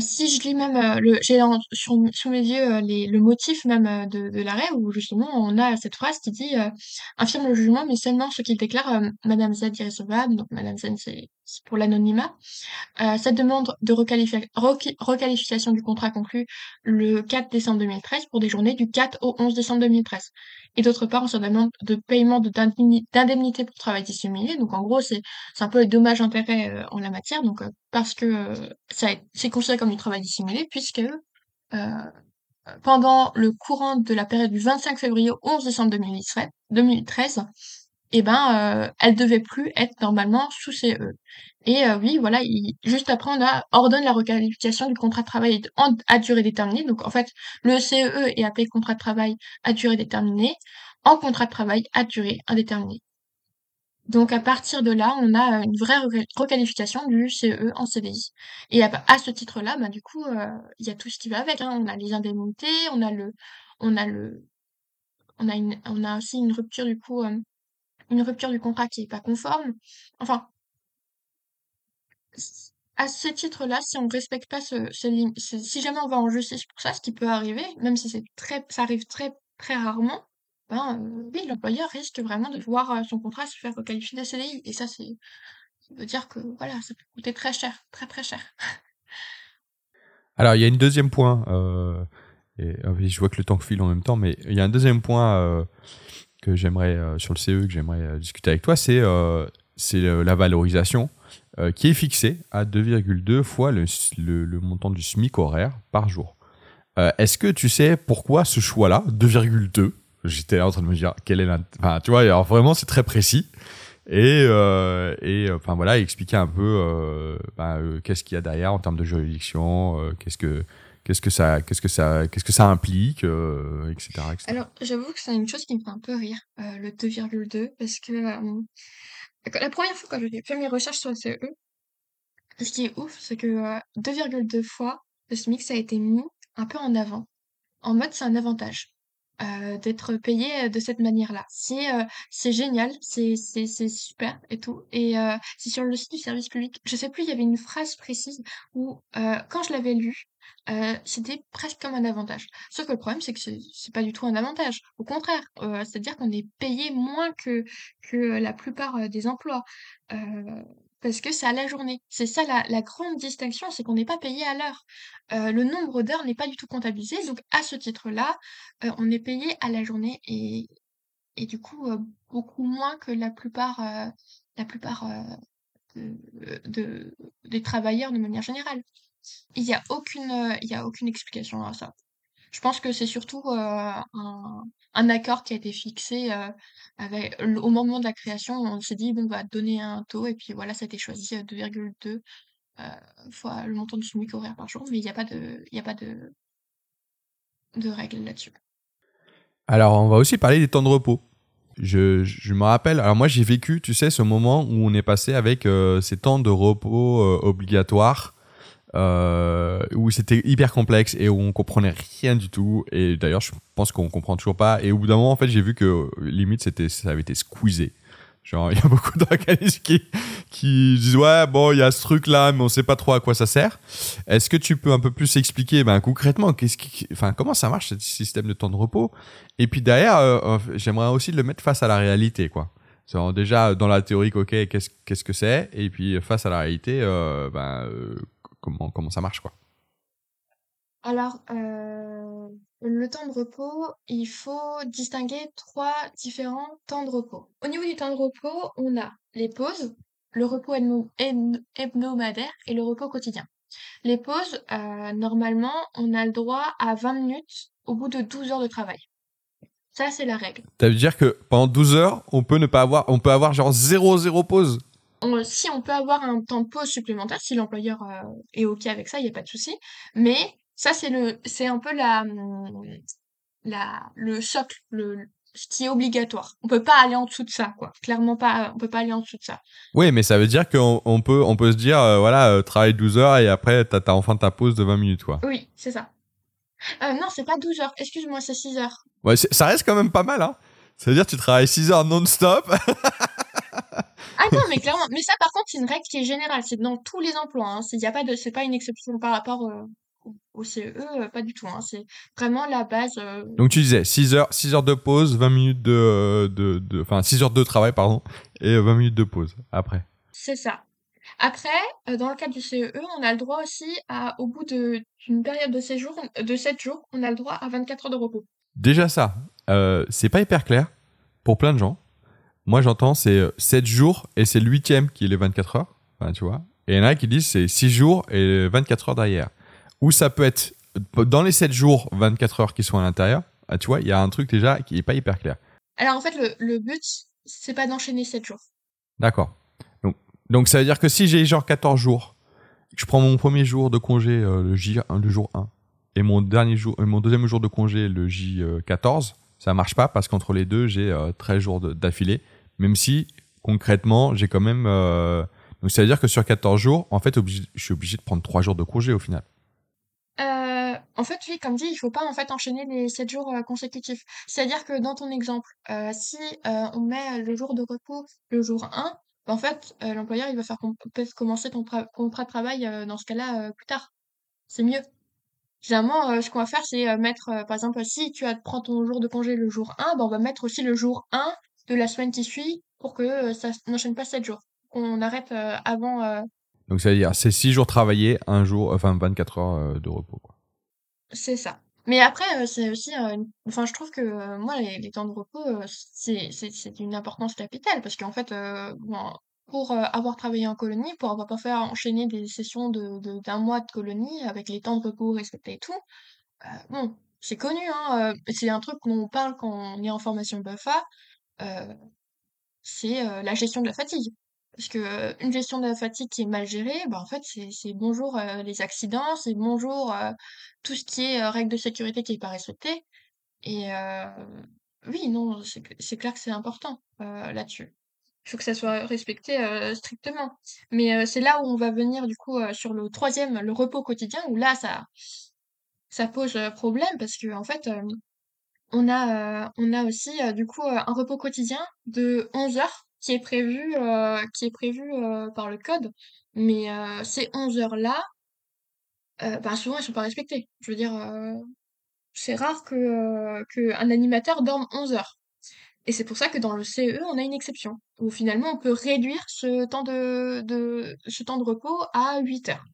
si je lis même, heu, le j'ai sous mes yeux, heu, les le motif même, de l'arrêt où justement on a cette phrase qui dit, heu: «Infirme le jugement, mais seulement ce qu'il déclare, hem, Madame Z irrecevable», donc Madame Z c'est pour l'anonymat. Heu, cette demande de requalification du contrat conclu le 4 décembre 2013 pour des journées du 4 au 11 décembre 2013 et d'autre part, on se demande de paiement de d'indemni d'indemnité pour travail dissimulé. Donc en gros, c'est un peu les dommages-intérêts, heu, en la matière. Donc heu, parce que, est c'est considéré comme du travail dissimulé puisque, heu, pendant le courant de la période du 25 février au 11 décembre 2013 2013 et ben, heu, elle devait plus être normalement sous CE et heu, oui, voilà, il juste après on a ordonne la requalification du contrat de travail à durée déterminée. Donc en fait, le CE est appelé contrat de travail à durée déterminée en contrat de travail à durée indéterminée. Donc à partir de là, on a, heu, une vraie requal requalification du CE en CDI et à ce titre-là, bah, du coup, heu, il y a tout ce qui va avec, hein. On a les indemnités, on a le on a le on a une on a aussi une rupture du coup, une rupture du contrat qui est pas conforme. Enfin à ce titre-là, si on respecte pas ce ce si jamais on va en justice pour ça, ce qui peut arriver, même si c'est très ça arrive très, très rarement, ben, heu, oui, l'employeur risque vraiment de voir, heu, son contrat se faire requalifier de CDI et ça, c'est ça veut dire que, voilà, ça peut coûter très cher, très, cher. Alors, il y a une deuxième point, euh, ah je vois que le temps file en même temps, mais il y a un deuxième point euh, que j'aimerais, euh, sur le CE, que j'aimerais euh, discuter avec toi, c'est euh, c'est la valorisation qui est fixée à 2,2 fois le, le- montant du SMIC horaire par jour. Est-ce que tu sais pourquoi ce choix-là, 2,2 J'étais en train de me dire, quel est l'int- Enfin, tu vois, alors vraiment, c'est très précis. Et, et enfin voilà, expliquer un peu bah, qu'est-ce qu'il y a derrière en termes de juridiction, qu'est-ce que qu'est-ce que ça qu'est-ce que ça qu'est-ce que ça implique, euh, etc.. Alors, j'avoue que c'est une chose qui me fait un peu rire, heu, le 2,2 parce que, quand la première fois quand j'ai fait mes recherches sur le CE, ce qui est ouf, c'est que, heu, 2,2 fois le SMIC, ça a été mis un peu en avant. En mode, c'est un avantage, heu, d'être payé, de cette manière-là. C'est, heu, c'est génial, c'est c'est c'est super et tout et heu, c'est sur le site du service public. Je sais plus, il y avait une phrase précise où, heu, quand je l'avais lu, heu, c'était presque comme un avantage. Sauf que le problème, c'est que c'est pas du tout un avantage. Au contraire, c'est-à-dire qu'on est payé moins que que la plupart, des emplois, parce que c'est à la journée. C'est ça la grande distinction, c'est qu'on n'est pas payé à l'heure. Heu, le nombre d'heures n'est pas du tout comptabilisé, donc à ce titre-là, heu, on est payé à la journée et et du coup, heu, beaucoup moins que la plupart, la plupart, de de des travailleurs de manière générale. Il y a aucune, il a aucune explication à ça. Je pense que c'est surtout, un accord qui a été fixé, avec au moment de la création, on s'est dit: «Bon, on va donner un taux» et puis voilà, ça a été choisi, heu, 2,2, heu, fois le montant du SMIC horaire par jour, mais il y a pas de a pas de règles là-dessus. Alors, on va aussi parler des temps de repos. Je, me rappelle, alors moi j'ai vécu, tu sais, ce moment où on est passé avec ces temps de repos obligatoires, euh, où c'était hyper complexe et où on comprenait rien du tout. Et d'ailleurs, je pense qu'on comprend toujours pas. Et au bout d'un moment, en fait, j'ai vu que limite, c'était, ça avait été squeezé. Genre, il y a beaucoup d'organismes qui, qui disent ouais, bon, il y a ce truc-là, mais on sait pas trop à quoi ça sert. Est-ce que tu peux un peu plus expliquer, ben, concrètement, qu'est-ce qui, enfin, comment ça marche ce système de temps de repos? Et puis derrière, euh, j'aimerais aussi le mettre face à la réalité, quoi. Déjà dans la théorie, ok, qu'est-ce qu'est-ce que c'est? Et puis face à la réalité, euh, ben, euh, comment comment ça marche, quoi. Alors, euh, le temps de repos, il faut distinguer trois différents temps de repos. Au niveau du temps de repos, on a les pauses, le repos hebdomadaire et le repos quotidien. Les pauses, euh, normalement, on a le droit à 20 minutes au bout de 12 heures de travail. Ça, c'est la règle. Ça veut dire que pendant 12 heures, on peut ne pas avoir, on peut avoir genre 0 0 pause. On- si on peut avoir un temps de pause supplémentaire, si l'employeur euh, est OK avec ça, il n'y a pas de souci. Mais ça, c'est le, c'est un peu la, hum, la, le socle, le, ce qui est obligatoire. On peut pas aller en dessous de ça, quoi. Clairement pas, on peut pas aller en dessous de ça. Oui, mais ça veut dire qu'on on peut, on peut se dire, euh, voilà, euh, travaille 12 heures et après, t'as as enfin ta pause de 20 minutes, quoi. Oui, c'est ça. Euh, non, c'est pas 12 heures. Excuse-moi, c'est 6 heures. Ouais, ça reste quand même pas mal, hein. Ça veut dire que tu travailles 6 heures non-stop. Ah non, mais clairement. Mais ça, par contre, c'est une règle qui est générale. C'est dans tous les emplois. Hein. C'est y a pas de, c'est pas une exception par rapport euh, au, CE, euh, pas du tout. Hein. C'est vraiment la base. euh, Donc tu disais 6 heures, 6 heures de pause, 20 minutes de, euh, de, de, enfin 6 heures de travail, pardon, et 20 minutes de pause après. C'est ça. Après, euh, dans le cadre du CEE, on a le droit aussi à, au bout de, d'une période de séjour, de 7 jours, on a le droit à 24 heures de repos. Déjà ça, euh, c'est pas hyper clair pour plein de gens. Moi j'entends c'est 7 jours et c'est le huitième qui est les 24 heures, enfin, tu vois. Et il y en a qui disent c'est 6 jours et 24 heures derrière. Ou ça peut être dans les 7 jours, 24 heures qui sont à l'intérieur. Ah, tu vois, il y a un truc déjà qui est pas hyper clair. Alors en fait, le, le but, c'est pas d'enchaîner 7 jours. D'accord. Donc, donc ça veut dire que si j'ai genre 14 jours, je prends mon premier jour de congé euh, le J le jour 1 et mon dernier jour mon deuxième jour de congé le J14, ça marche pas parce qu'entre les deux, j'ai euh, 13 jours d'affilée même si concrètement, j'ai quand même euh, donc ça veut dire que sur 14 jours, en fait, je suis obligé de prendre 3 jours de congé au final. Euh, en fait, oui, comme dit, il faut pas en fait enchaîner les 7 jours euh, consécutifs. C'est-à-dire que dans ton exemple, euh, si on met le jour de repos le jour 1, bah, en fait, l'employeur il va faire commencer ton tra- contrat de travail dans ce cas-là plus tard. C'est mieux. Généralement, euh, ce qu'on va faire, c'est mettre, par exemple, si tu prends ton jour de congé le jour 1, bah, on va mettre aussi le jour 1 de la semaine qui suit pour que euh, ça n'enchaîne pas 7 jours. Qu'on arrête euh, avant. euh, Donc ça veut dire c'est 6 jours travaillés, un jour enfin 24 heures euh, de repos. C'est ça. Mais après, euh, c'est aussi, euh, une- enfin, je trouve que euh, moi, les, les temps de repos, euh, c'est d'une importance capitale parce qu'en fait, euh, bon, pour euh, avoir travaillé en colonie, pour avoir pas fait enchaîner des sessions de de- d'un mois de colonie avec les temps de repos respectés et tout, euh, bon, c'est connu, hein, euh, c'est un truc qu'on parle quand on est en formation BAFA, euh, c'est euh, la gestion de la fatigue. Parce que euh, une gestion de la fatigue qui est mal gérée, bah en fait c'est bonjour euh, les accidents, c'est bonjour euh, tout ce qui est euh, règles de sécurité qui est pas respecté. Et euh, oui, non, c'est cl- c'est clair que c'est important euh, là-dessus. Il faut que ça soit respecté euh, strictement. Mais euh, c'est là où on va venir du coup euh, sur le troisième, le repos quotidien, où là ça ça pose problème parce que en fait, on a, on a aussi du coup un repos quotidien de 11 heures qui est prévu, qui est prévu par le code. Mais ces 11 heures-là, ben souvent elles sont pas respectées. Je veux dire, c'est rare que, que un animateur dorme 11 heures. Et c'est pour ça que dans le CE, on a une exception, où finalement on peut réduire ce temps de, de, ce temps de repos à 8 heures.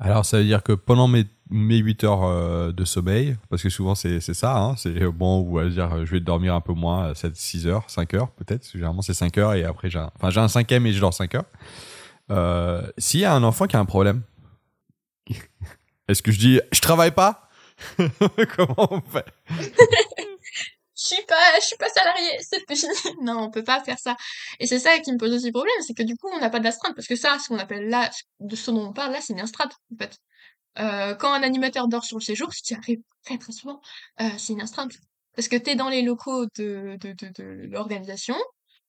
Alors ça veut dire que pendant mes, mes 8 heures euh, de sommeil, parce que souvent c'est ça, hein, c'est bon, on va dire je vais dormir un peu moins, 7, 6 heures, 5 heures peut-être, généralement c'est 5 heures et après j'ai un, un cinquième et je dors 5 heures. Euh, S'il y a un enfant qui a un problème, est-ce que je dis je travaille pas? Comment on fait? Je suis pas, je suis pas salarié, c'est fini. non, on peut pas faire ça. Et c'est ça qui me pose aussi problème, c'est que du coup, on n'a pas d'astreinte, parce que ça, ce qu'on appelle là, de ce dont on parle là, c'est une astreinte, en fait. Euh, quand un animateur dort sur le séjour, ce qui arrive très très souvent, euh, c'est une astreinte. Parce que t'es dans les locaux de, de, de, de l'organisation,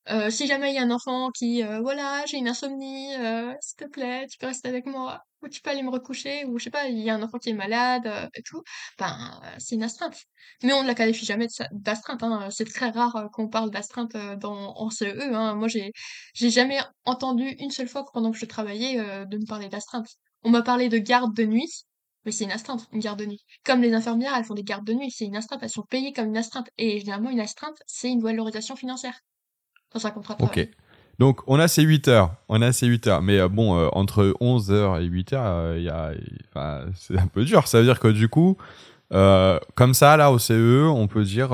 euh, si jamais il y a un enfant qui, euh, voilà, j'ai une insomnie, euh, s'il te plaît, tu peux rester avec moi, ou tu peux aller me recoucher, ou je sais pas, il y a un enfant qui est malade et tout, ben c'est une astreinte. Mais on ne la qualifie jamais d'astreinte. Hein. C'est très rare qu'on parle d'astreinte dans en CE. Hein. Moi, j'ai j'ai jamais entendu une seule fois pendant que je travaillais de me parler d'astreinte. On m'a parlé de garde de nuit, mais c'est une astreinte, une garde de nuit. Comme les infirmières, elles font des gardes de nuit, c'est une astreinte, elles sont payées comme une astreinte. Et généralement, une astreinte, c'est une valorisation financière dans un contrat de Ok. Donc, on a ces 8 heures. On a ces 8 heures. Mais euh, bon, euh, entre 11 heures et 8 heures, euh, il y a, c'est un peu dur. Ça veut dire que du coup, comme ça, là, au CE, on peut dire,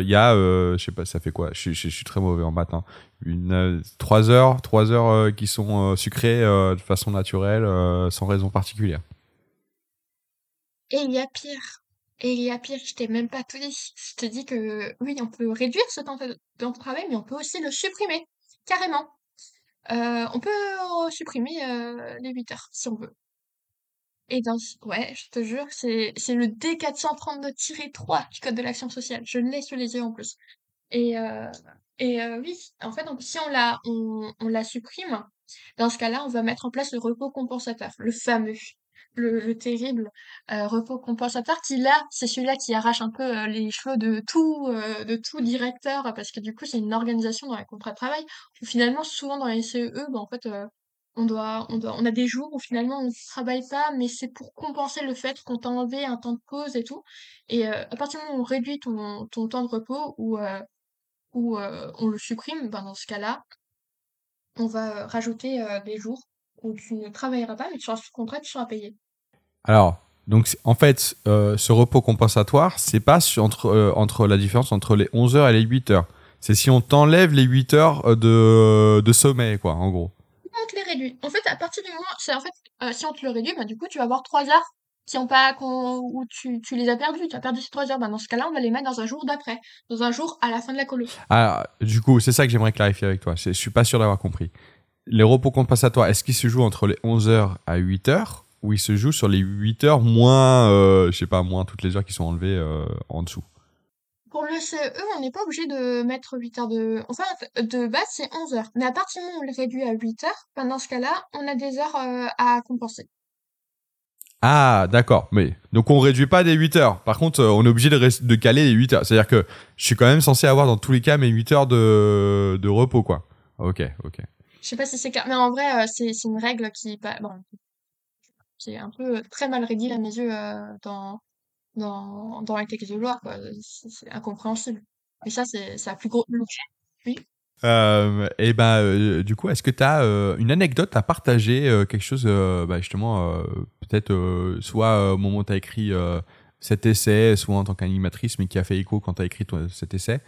il y a, je sais pas, ça fait quoi? Je, suis très mauvais en matin. Une, 3 heures, 3 heures qui sont sucrées de façon naturelle, sans raison particulière. Et il y a pire. Et il y a pire, je t'ai même pas tout dit. Je te dis que oui, on peut réduire ce temps de travail, mais on peut aussi le supprimer, carrément. Euh, on peut supprimer euh, les 8 heures, si on veut. Et dans ouais, je te jure, c'est c'est le D432-3 du code de l'action sociale. Je l'ai sous les yeux en plus. Et euh, et oui, en fait, donc si on la on, on la supprime, dans ce cas-là, on va mettre en place le repos compensateur, le fameux le, terrible euh, repos compensateur qui là c'est celui-là qui arrache un peu euh, les cheveux de tout euh, de tout directeur parce que du coup c'est une organisation dans les contrats de travail où finalement souvent dans les CEE ben, en fait on doit on a des jours où finalement on travaille pas mais c'est pour compenser le fait qu'on t'a enlevé un temps de pause et tout et à partir du moment où on réduit ton, temps de repos ou ou on le supprime ben dans ce cas-là on va rajouter des jours où tu ne travailleras pas mais tu seras sous contrat tu seras payé alors, donc en fait, euh, ce repos compensatoire, c'est pas entre, euh, la différence entre les 11 heures et les 8 heures. C'est si on t'enlève les 8 heures euh, de, de sommeil, quoi, en gros. On te les réduit. En fait, à partir du moment, c'est en fait, si on te le réduit, bah, du coup, tu vas avoir 3 heures qui ont pas, où tu, tu les as perdues. Tu as perdu ces 3 heures. Bah, dans ce cas-là, on va les mettre dans un jour d'après. Dans un jour à la fin de la colo. Ah, du coup, c'est ça que j'aimerais clarifier avec toi. Je suis pas sûr d'avoir compris. Les repos compensatoires, est-ce qu'ils se jouent entre les 11 heures à 8 heures où il se joue sur les 8 heures moins, euh, je sais pas, moins toutes les heures qui sont enlevées euh, en dessous? Pour le CE, on n'est pas obligé de mettre 8 heures de... Enfin, de base, c'est 11 heures. Mais à partir du moment où on le réduit à 8 heures, ben dans ce cas-là, on a des heures euh, à compenser. Ah, d'accord. Mais donc on réduit pas des 8 heures. Par contre, on est obligé de, de caler les 8 heures. C'est-à-dire que je suis quand même censé avoir dans tous les cas mes 8 heures de, de repos, quoi. Ok, ok. Je sais pas si c'est clair, mais en vrai, c'est une règle qui, bon, qui est un peu très mal rédigé à mes yeux euh, dans, dans, dans les textes de loi. C'est incompréhensible. Et ça, c'est la plus gros Oui. Euh, et ben, euh, du coup, est-ce que tu as euh, une anecdote à partager, quelque chose, bah, justement, peut-être soit au moment où tu as écrit cet essai, soit en tant qu'animatrice, mais qui a fait écho quand tu as écrit cet essai,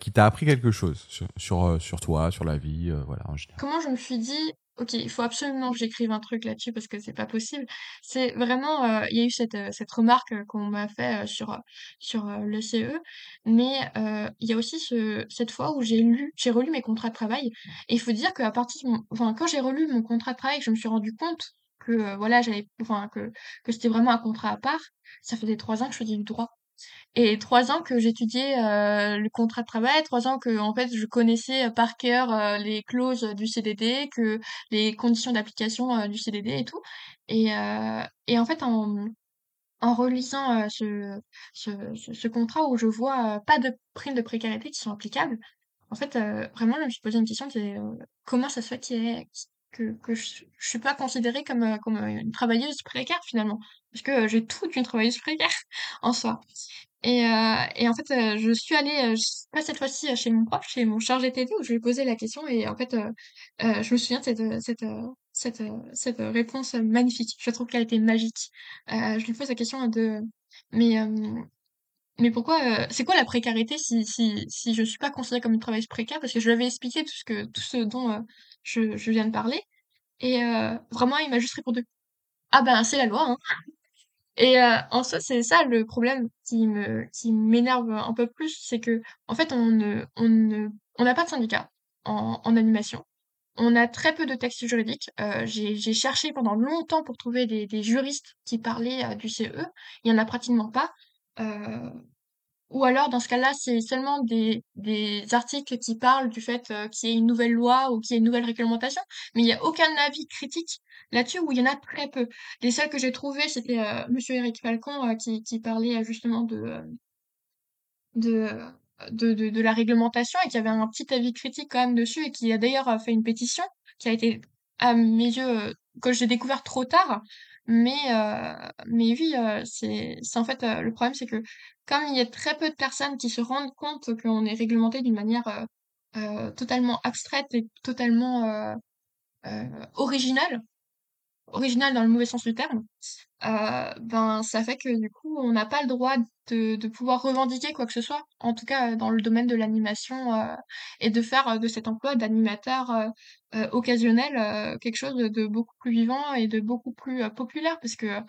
qui t'a appris quelque chose sur, sur, sur, toi, sur la vie, voilà, en général? Comment je me suis dit, OK, il faut absolument que j'écrive un truc là-dessus parce que c'est pas possible. C'est vraiment, euh, il y a eu cette, euh, cette remarque euh, qu'on m'a fait sur, sur le CE, mais il y a aussi ce, cette fois où j'ai lu, j'ai relu mes contrats de travail. Et il faut dire qu'à partir, enfin, quand j'ai relu mon contrat de travail, je me suis rendu compte que voilà, j'avais, enfin, que, que c'était vraiment un contrat à part. Ça faisait trois ans que je faisais du droit. Et trois ans que j'étudiais euh, le contrat de travail, trois ans que en fait je connaissais euh, par cœur euh, les clauses du CDD, que les conditions d'application du CDD et tout. Et, et en fait en, en relisant ce, ce, contrat où je vois pas de primes de précarité qui sont applicables, en fait, vraiment, je me suis posé une question comment ça se fait que, que je, je suis pas considérée comme, comme une travailleuse précaire finalement? Parce que j'ai tout d'une travailleuse précaire en soi. Et, euh, en fait, euh, je suis allée, euh, pas cette fois-ci chez mon prof, chez mon chargé TD, où je lui ai posé la question. Et en fait, je me souviens de cette, réponse magnifique. Je trouve qu'elle était magique. je lui pose la question de, mais, mais pourquoi, c'est quoi la précarité si, je suis pas considérée comme une travailleuse précaire? Parce que je lui avais expliqué tout ce que, tout ce dont je, je viens de parler. Et vraiment, il m'a juste répondu, ah ben, c'est la loi, hein. Et euh, en soi, c'est ça le problème qui me qui m'énerve un peu plus, c'est que en fait, on ne on ne on n'a pas de syndicat en, en animation. On a très peu de textes juridiques. Euh, j'ai cherché pendant longtemps pour trouver des, des juristes qui parlaient euh, du CE. Il y en a pratiquement pas. Euh, ou alors, dans ce cas-là, c'est seulement des, des articles qui parlent du fait euh, qu'il y ait une nouvelle loi ou qu'il y ait une nouvelle réglementation, mais il n'y a aucun avis critique là-dessus où il y en a très peu. Les seuls que j'ai trouvés, c'était euh, Monsieur Eric Falcon euh, qui, qui parlait justement de, de, de, de, de la réglementation et qui avait un petit avis critique quand même dessus et qui a d'ailleurs fait une pétition qui a été, à mes yeux, que j'ai découvert trop tard, mais, euh, mais oui, euh, c'est, en fait, euh, le problème, c'est que comme il y a très peu de personnes qui se rendent compte qu'on est réglementé d'une manière totalement abstraite et totalement originale, originale dans le mauvais sens du terme, ben ça fait que du coup on n'a pas le droit de, de pouvoir revendiquer quoi que ce soit, en tout cas dans le domaine de l'animation et de faire de cet emploi d'animateur occasionnel quelque chose de, beaucoup plus vivant et de beaucoup plus populaire parce que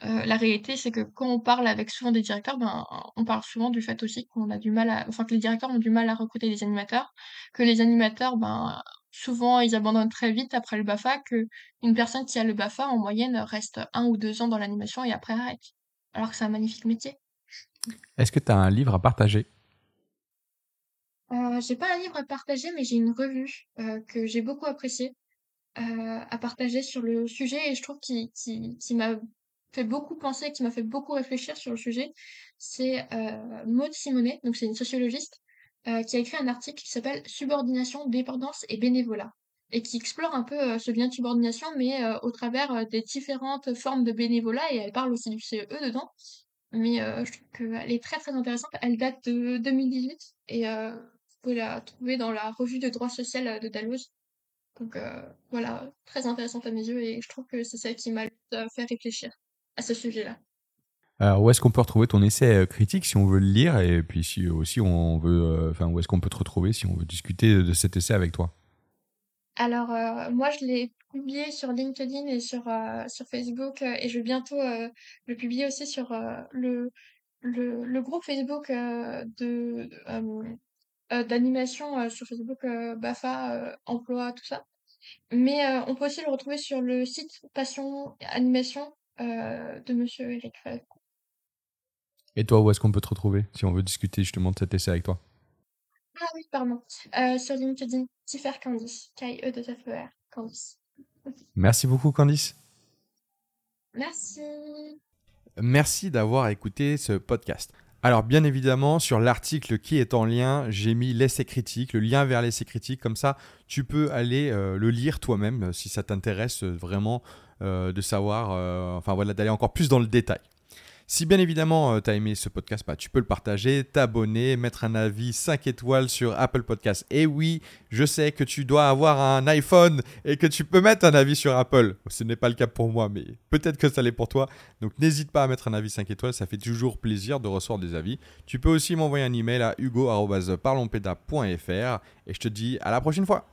la réalité c'est que quand on parle avec souvent des directeurs, ben on parle souvent du fait aussi qu'on a du mal à, enfin que les directeurs ont du mal à recruter des animateurs, que les animateurs ben souvent ils abandonnent très vite après le BAFA, que une personne qui a le BAFA en moyenne reste un ou deux ans dans l'animation et après arrête. Alors que c'est un magnifique métier. Est-ce que tu as un livre à partager? Euh, J'ai pas un livre à partager, mais j'ai une revue euh, que j'ai beaucoup appréciée euh, à partager sur le sujet et je trouve qui, qui, qui m'a fait beaucoup penser, qui m'a fait beaucoup réfléchir sur le sujet. C'est euh, Maud Simonet, donc c'est une sociologiste euh, qui a écrit un article qui s'appelle Subordination, dépendance et bénévolat et qui explore un peu euh, ce lien de subordination, mais euh, au travers des différentes formes de bénévolat, et elle parle aussi du CE dedans. Mais je trouve qu'elle est très très intéressante. Elle date de 2018 et pouvez la trouver dans la revue de droit social de Dalloz. Donc voilà, très intéressante à mes yeux et je trouve que c'est celle qui m'a fait réfléchir à ce sujet-là. Alors, où est-ce qu'on peut retrouver ton essai euh, critique si on veut le lire et puis si aussi on veut, euh, enfin, où est-ce qu'on peut te retrouver si on veut discuter de cet essai avec toi? Alors, euh, moi, je l'ai publié sur LinkedIn et sur, sur Facebook et je vais bientôt le publier aussi sur le, le, le, groupe Facebook de d'animation sur Facebook BAFA, emploi, tout ça. Mais on peut aussi le retrouver sur le site Passion Animation de Monsieur Eric Falcon. Et toi, où est-ce qu'on peut te retrouver si on veut discuter justement de cet essai avec toi? Ah oui, pardon. Euh, sur LinkedIn, Tifer Candice. K-E-2-F-E-R. Candice. Merci beaucoup, Candice. Merci. Merci d'avoir écouté ce podcast. Alors bien évidemment, sur l'article qui est en lien, j'ai mis l'essai critique, le lien vers l'essai critique, comme ça tu peux aller euh, le lire toi-même euh, si ça t'intéresse vraiment de savoir, enfin voilà, d'aller encore plus dans le détail. Si bien évidemment euh, tu as aimé ce podcast, bah, tu peux le partager, t'abonner, mettre un avis 5 étoiles sur Apple Podcast. Et oui, je sais que tu dois avoir un iPhone et que tu peux mettre un avis sur Apple. Ce n'est pas le cas pour moi, mais peut-être que ça l'est pour toi. Donc n'hésite pas à mettre un avis 5 étoiles, ça fait toujours plaisir de recevoir des avis. Tu peux aussi m'envoyer un email à hugo.parlonpeda.fr et je te dis à la prochaine fois.